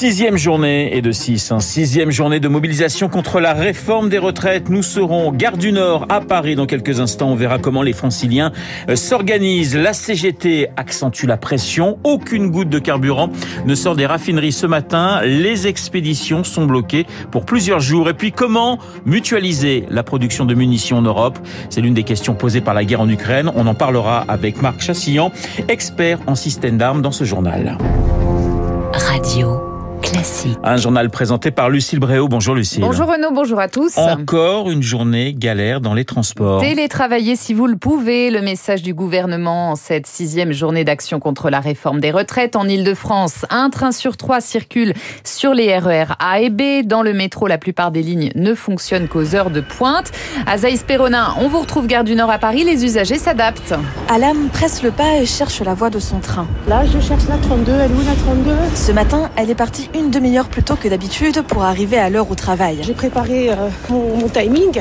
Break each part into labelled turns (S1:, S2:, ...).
S1: Sixième journée et de six, hein. sixième journée de mobilisation contre la réforme des retraites. Nous serons Gare du Nord à Paris dans quelques instants. On verra comment les franciliens euh, s'organisent. La CGT accentue la pression. Aucune goutte de carburant ne sort des raffineries ce matin. Les expéditions sont bloquées pour plusieurs jours. Et puis comment mutualiser la production de munitions en Europe? C'est l'une des questions posées par la guerre en Ukraine. On en parlera avec Marc Chassillan, expert en système d'armes dans ce journal.
S2: Radio. Classique.
S1: Un journal présenté par Lucille Bréau. Bonjour Lucille.
S3: Bonjour Renaud, bonjour à tous.
S1: Encore une journée galère dans les transports.
S3: Télétravailler si vous le pouvez, le message du gouvernement en cette sixième journée d'action contre la réforme des retraites en Ile-de-France. Un train sur trois circule sur les RER A et B. Dans le métro, la plupart des lignes ne fonctionnent qu'aux heures de pointe. À Zaïs-Péronin, on vous retrouve Gare du Nord à Paris, les usagers s'adaptent.
S4: Alam presse le pas et cherche la voie de son train.
S5: Là, je cherche la 32, elle est où la 32
S4: Ce matin, elle est partie une demi-heure plus tôt que d'habitude pour arriver à l'heure au travail.
S5: J'ai préparé euh, mon, mon timing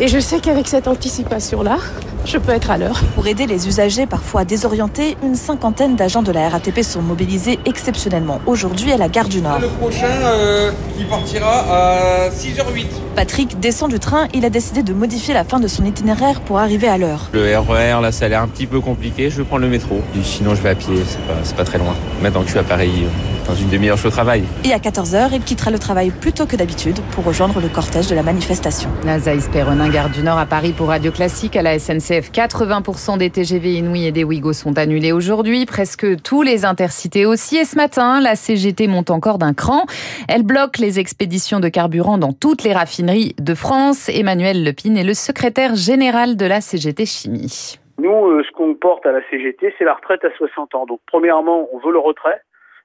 S5: et je sais qu'avec cette anticipation-là, je peux être à l'heure.
S4: Pour aider les usagers parfois désorientés, une cinquantaine d'agents de la RATP sont mobilisés exceptionnellement aujourd'hui à la gare du Nord.
S6: Le prochain euh, qui partira à 6h08.
S4: Patrick descend du train, il a décidé de modifier la fin de son itinéraire pour arriver à l'heure.
S7: Le RER, là, ça a l'air un petit peu compliqué. Je vais prendre le métro. Et sinon, je vais à pied. C'est pas, c'est pas très loin. Maintenant que je suis à Paris, euh, dans une demi-heure, je suis au travail.
S4: Et à 14h, il quittera le travail plus tôt que d'habitude pour rejoindre le cortège de la manifestation.
S3: La Zaïs-Péronin, gare du Nord à Paris pour Radio Classique à la SNCF. 80% des TGV Inouï et des Ouigo sont annulés aujourd'hui. Presque tous les intercités aussi. Et ce matin, la CGT monte encore d'un cran. Elle bloque les expéditions de carburant dans toutes les raffineries de France. Emmanuel Lepine est le secrétaire général de la CGT Chimie.
S8: Nous, euh, ce qu'on porte à la CGT, c'est la retraite à 60 ans. Donc, premièrement, on veut le retrait.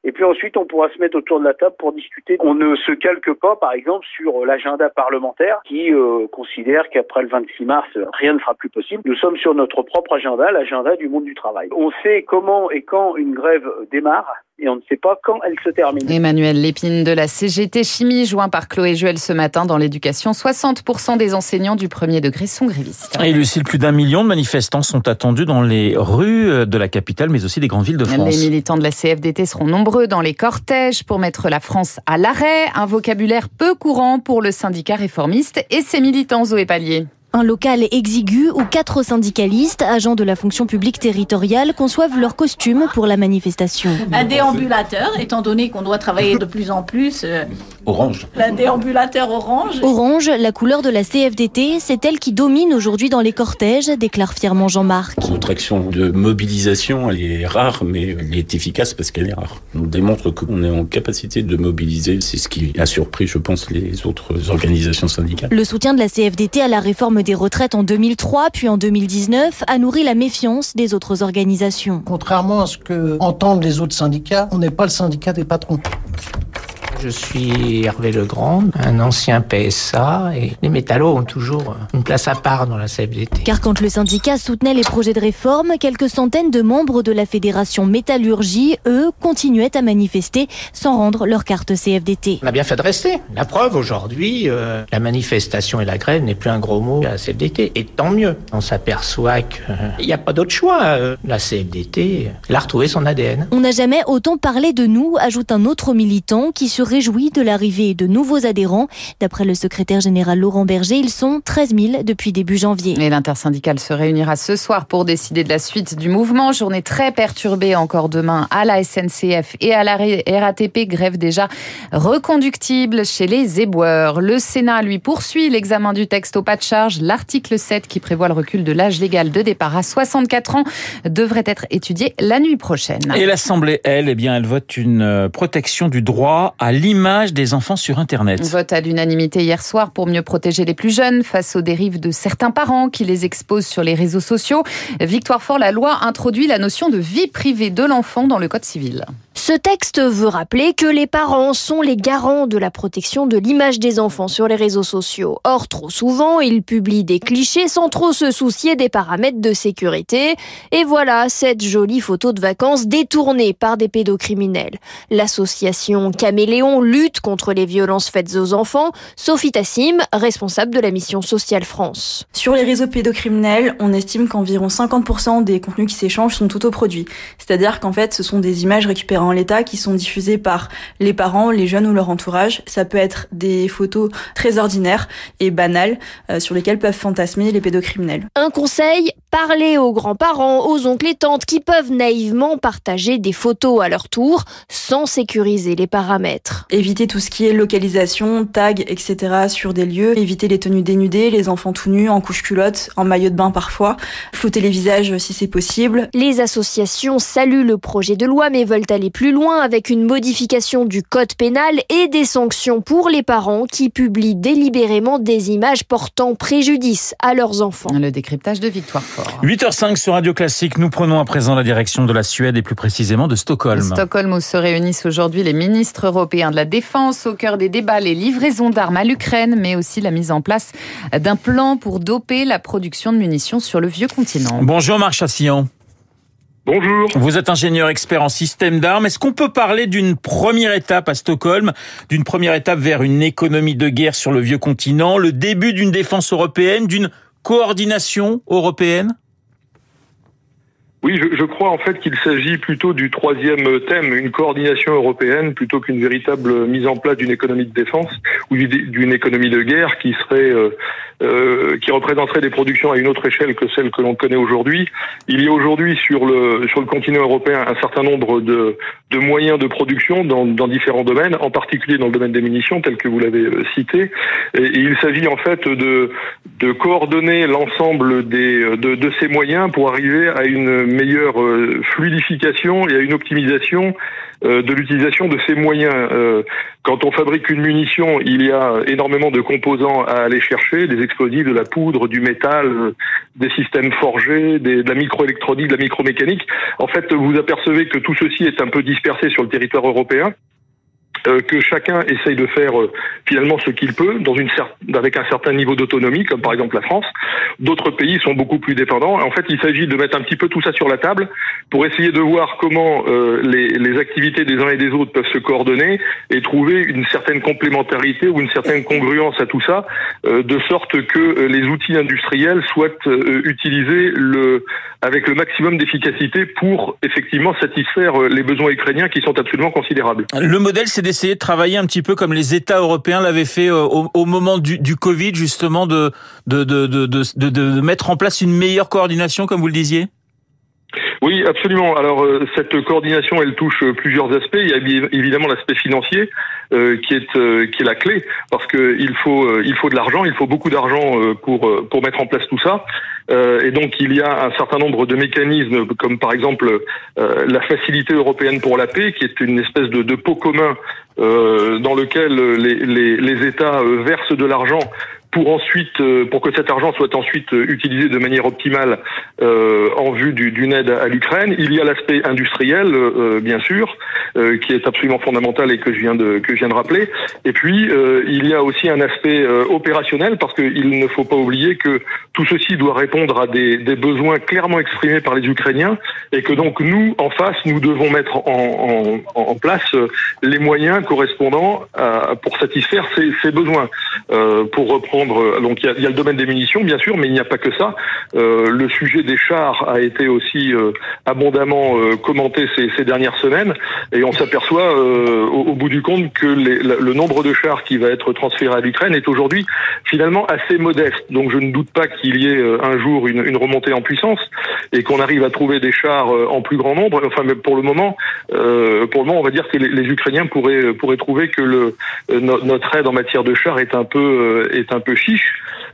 S8: Et puis ensuite, on pourra se mettre autour de la table pour discuter. On ne se calque pas, par exemple, sur l'agenda parlementaire qui euh, considère qu'après le 26 mars, rien ne sera plus possible. Nous sommes sur notre propre agenda, l'agenda du monde du travail. On sait comment et quand une grève démarre et on ne sait pas quand elle se termine.
S3: Emmanuel Lépine de la CGT Chimie, joint par Chloé Juel ce matin dans l'éducation. 60% des enseignants du premier degré sont grévistes.
S1: Et Lucille, plus d'un million de manifestants sont attendus dans les rues de la capitale, mais aussi des grandes villes de France.
S3: Les militants de la CFDT seront nombreux dans les cortèges pour mettre la France à l'arrêt. Un vocabulaire peu courant pour le syndicat réformiste et ses militants, Zoé Pallier.
S9: Un local exigu où quatre syndicalistes, agents de la fonction publique territoriale, conçoivent leur costume pour la manifestation.
S10: Un déambulateur, étant donné qu'on doit travailler de plus en plus. euh,
S1: Orange.
S10: un déambulateur orange.
S9: Orange, la couleur de la CFDT, c'est elle qui domine aujourd'hui dans les cortèges, déclare fièrement Jean-Marc.
S11: Notre action de mobilisation, elle est rare, mais elle est efficace parce qu'elle est rare. On démontre qu'on est en capacité de mobiliser. C'est ce qui a surpris, je pense, les autres organisations syndicales.
S9: Le soutien de la CFDT à la réforme des retraites en 2003 puis en 2019 a nourri la méfiance des autres organisations.
S12: Contrairement à ce que entendent les autres syndicats, on n'est pas le syndicat des patrons.
S13: Je suis Hervé Legrand, un ancien PSA, et les métallos ont toujours une place à part dans la CFDT.
S9: Car quand le syndicat soutenait les projets de réforme, quelques centaines de membres de la fédération Métallurgie, eux, continuaient à manifester sans rendre leur carte CFDT.
S13: On a bien fait de rester. La preuve, aujourd'hui, euh, la manifestation et la grève n'est plus un gros mot à la CFDT. Et tant mieux. On s'aperçoit qu'il n'y a pas d'autre choix. Euh, La CFDT, elle a retrouvé son ADN.
S9: On n'a jamais autant parlé de nous, ajoute un autre militant qui se réjouit de l'arrivée de nouveaux adhérents. D'après le secrétaire général Laurent Berger, ils sont 13 000 depuis début janvier.
S3: Et l'intersyndicale se réunira ce soir pour décider de la suite du mouvement. Journée très perturbée encore demain à la SNCF et à la RATP. Grève déjà reconductible chez les éboueurs. Le Sénat, lui, poursuit l'examen du texte au pas de charge. L'article 7 qui prévoit le recul de l'âge légal de départ à 64 ans devrait être étudié la nuit prochaine.
S1: Et l'Assemblée, elle, eh bien, elle vote une euh, protection du droit à l'image des enfants sur Internet.
S3: Vote à l'unanimité hier soir pour mieux protéger les plus jeunes face aux dérives de certains parents qui les exposent sur les réseaux sociaux. Victoire Fort, la loi introduit la notion de vie privée de l'enfant dans le Code civil.
S14: Ce texte veut rappeler que les parents sont les garants de la protection de l'image des enfants sur les réseaux sociaux. Or, trop souvent, ils publient des clichés sans trop se soucier des paramètres de sécurité. Et voilà cette jolie photo de vacances détournée par des pédocriminels. L'association Caméléon lutte contre les violences faites aux enfants. Sophie Tassim, responsable de la mission Sociale France.
S15: Sur les réseaux pédocriminels, on estime qu'environ 50% des contenus qui s'échangent sont autoproduits. C'est-à-dire qu'en fait, ce sont des images récupérées en l'état qui sont diffusées par les parents, les jeunes ou leur entourage. Ça peut être des photos très ordinaires et banales euh, sur lesquelles peuvent fantasmer les pédocriminels.
S14: Un conseil, parlez aux grands-parents, aux oncles et tantes qui peuvent naïvement partager des photos à leur tour sans sécuriser les paramètres.
S15: Éviter tout ce qui est localisation, tag, etc. sur des lieux. Éviter les tenues dénudées, les enfants tout nus, en couche culotte, en maillot de bain parfois. Flouter les visages si c'est possible.
S14: Les associations saluent le projet de loi mais veulent aller plus loin avec une modification du code pénal et des sanctions pour les parents qui publient délibérément des images portant préjudice à leurs enfants.
S3: Le décryptage de Victoire Fort.
S1: 8h05 sur Radio Classique, nous prenons à présent la direction de la Suède et plus précisément de Stockholm.
S3: Stockholm où se réunissent aujourd'hui les ministres européens de la Défense. Au cœur des débats, les livraisons d'armes à l'Ukraine, mais aussi la mise en place d'un plan pour doper la production de munitions sur le vieux continent.
S1: Bonjour Marc Chassillon.
S16: Bonjour.
S1: Vous êtes ingénieur expert en système d'armes. Est-ce qu'on peut parler d'une première étape à Stockholm, d'une première étape vers une économie de guerre sur le vieux continent, le début d'une défense européenne, d'une coordination européenne?
S16: Oui, je, je, crois en fait qu'il s'agit plutôt du troisième thème, une coordination européenne plutôt qu'une véritable mise en place d'une économie de défense ou d'une économie de guerre qui serait euh, euh, qui représenterait des productions à une autre échelle que celle que l'on connaît aujourd'hui. Il y a aujourd'hui sur le sur le continent européen un certain nombre de, de moyens de production dans, dans différents domaines, en particulier dans le domaine des munitions, tel que vous l'avez euh, cité. Et il s'agit en fait de de coordonner l'ensemble des de, de ces moyens pour arriver à une meilleure euh, fluidification et à une optimisation euh, de l'utilisation de ces moyens. Euh, quand on fabrique une munition, il y a énormément de composants à aller chercher, des explosifs, de la poudre, du métal, des systèmes forgés, de la microélectronique, de la micromécanique. En fait, vous apercevez que tout ceci est un peu dispersé sur le territoire européen que chacun essaye de faire euh, finalement ce qu'il peut dans une avec un certain niveau d'autonomie, comme par exemple la France. D'autres pays sont beaucoup plus dépendants. En fait, il s'agit de mettre un petit peu tout ça sur la table pour essayer de voir comment euh, les, les, activités des uns et des autres peuvent se coordonner et trouver une certaine complémentarité ou une certaine congruence à tout ça, euh, de sorte que les outils industriels soient utilisés le, avec le maximum d'efficacité pour effectivement satisfaire les besoins ukrainiens qui sont absolument considérables.
S1: Le modèle, c'est d'essayer de travailler un petit peu comme les États européens l'avaient fait au, au moment du, Covid, justement, de, de, de, de mettre en place une meilleure coordination, comme vous le disiez?
S16: Oui, absolument. Alors cette coordination, elle touche plusieurs aspects. Il y a évidemment l'aspect financier euh, qui est euh, qui est la clé parce que il faut il faut de l'argent, il faut beaucoup d'argent pour pour mettre en place tout ça. et donc il y a un certain nombre de mécanismes comme par exemple la facilité européenne pour la paix qui est une espèce de, de pot commun dans lequel les, les États versent de l'argent pour ensuite, pour que cet argent soit ensuite utilisé de manière optimale euh, en vue d'une aide à l'Ukraine. Il y a l'aspect industriel, euh, bien sûr, euh, qui est absolument fondamental et que je viens de que je viens de rappeler. Et puis il y a aussi un aspect opérationnel parce qu'il ne faut pas oublier que tout ceci doit répondre à des, des, besoins clairement exprimés par les Ukrainiens et que donc nous, en face, nous devons mettre en, en, en place les moyens correspondants à, pour satisfaire ces, ces besoins. pour reprendre donc il y, a, y, a, le domaine des munitions, bien sûr, mais il n'y a pas que ça. Euh, le sujet des chars a été aussi euh, abondamment euh, commenté ces, ces, dernières semaines, et on s'aperçoit euh, au, au, bout du compte que les, le nombre de chars qui va être transféré à l'Ukraine est aujourd'hui finalement assez modeste. Donc je ne doute pas qu'il y ait euh, un jour une, une, remontée en puissance et qu'on arrive à trouver des chars en plus grand nombre. Enfin, pour le moment, pour le moment, on va dire que les, les Ukrainiens pourraient pourraient trouver que le notre aide en matière de chars est un peu est un peu chiche.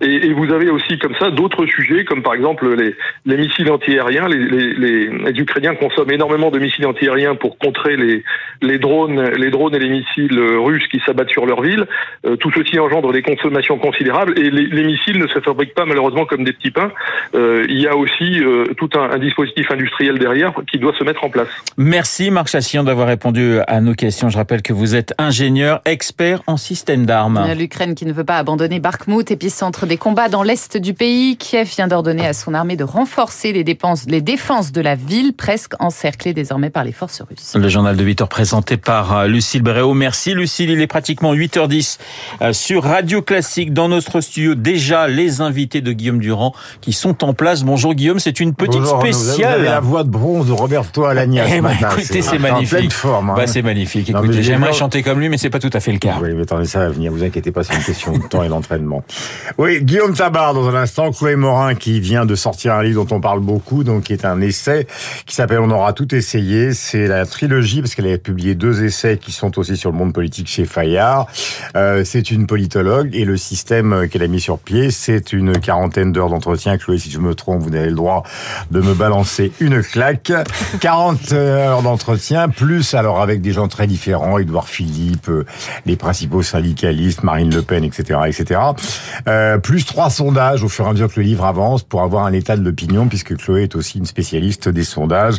S16: Et, et, vous avez aussi comme ça d'autres sujets, comme par exemple les, les missiles antiaériens. Les, les, les, les, Ukrainiens consomment énormément de missiles antiaériens pour contrer les, les drones, les drones et les missiles russes qui s'abattent sur leur ville. Euh, tout ceci engendre des consommations considérables et les, missiles ne se fabriquent pas malheureusement comme des petits pains. Euh, il y a aussi euh, tout un, un, dispositif industriel derrière qui doit se mettre en place.
S1: Merci Marc Chassillon d'avoir répondu à nos questions. Je rappelle que vous êtes ingénieur, expert en système d'armes.
S3: L'Ukraine qui ne veut pas abandonner Bakhmut, épicentre des combats dans l'est du pays. Kiev vient d'ordonner à son armée de renforcer les, dépenses, les défenses de la ville, presque encerclée désormais par les forces russes.
S1: Le journal de 8 heures présenté par euh, Lucille Bréau. Merci Lucille, il est pratiquement 8h10 euh, sur Radio Classique dans notre studio. Déjà les invités de Guillaume Durand qui sont en place. Bonjour Guillaume, c'est une petite
S17: Bonjour,
S1: spéciale.
S17: Vous avez la voix de bronze de Roberto Alagna.
S1: Eh
S17: ce matin.
S1: écoutez, c'est
S17: en
S1: magnifique.
S17: pleine forme. hein.
S1: Bah, c'est magnifique. Écoutez, j'aimerais chanter comme lui, mais c'est pas tout à fait le cas.
S17: Oui, mais attendez, ça va venir. Vous inquiétez pas, c'est une question de temps et d'entraînement. Oui, Guillaume Tabar, dans un instant, Chloé Morin, qui vient de sortir un livre dont on parle beaucoup, donc qui est un essai qui s'appelle On aura tout essayé. C'est la trilogie, parce qu'elle a publié deux essais qui sont aussi sur le monde politique chez Fayard. Euh, c'est une politologue et le système qu'elle a mis sur pied, c'est une quarantaine d'heures d'entretien. Chloé, si je me trompe, vous avez le droit de me balancer une claque. 40 heures d'entretien, plus alors avec des gens très différents, Édouard Philippe, euh, les principaux syndicalistes, Marine Le Pen, etc., etc. Euh, plus trois sondages au fur et à mesure que le livre avance pour avoir un état de l'opinion, puisque Chloé est aussi une spécialiste des sondages.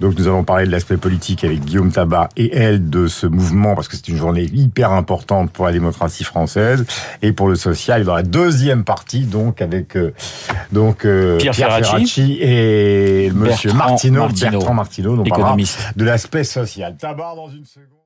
S17: Donc nous allons parler de l'aspect politique avec Guillaume Tabar et elle de ce mouvement, parce que c'est une journée hyper importante pour la démocratie française et pour le social. Dans la deuxième partie, donc avec euh, donc euh,
S1: Pierre Ferracci.
S17: et Monsieur
S1: Bertrand
S17: Martineau,
S1: Martineau,
S17: Bertrand Martineau, donc
S1: économiste.
S17: de l'aspect social. Tabar dans une seconde.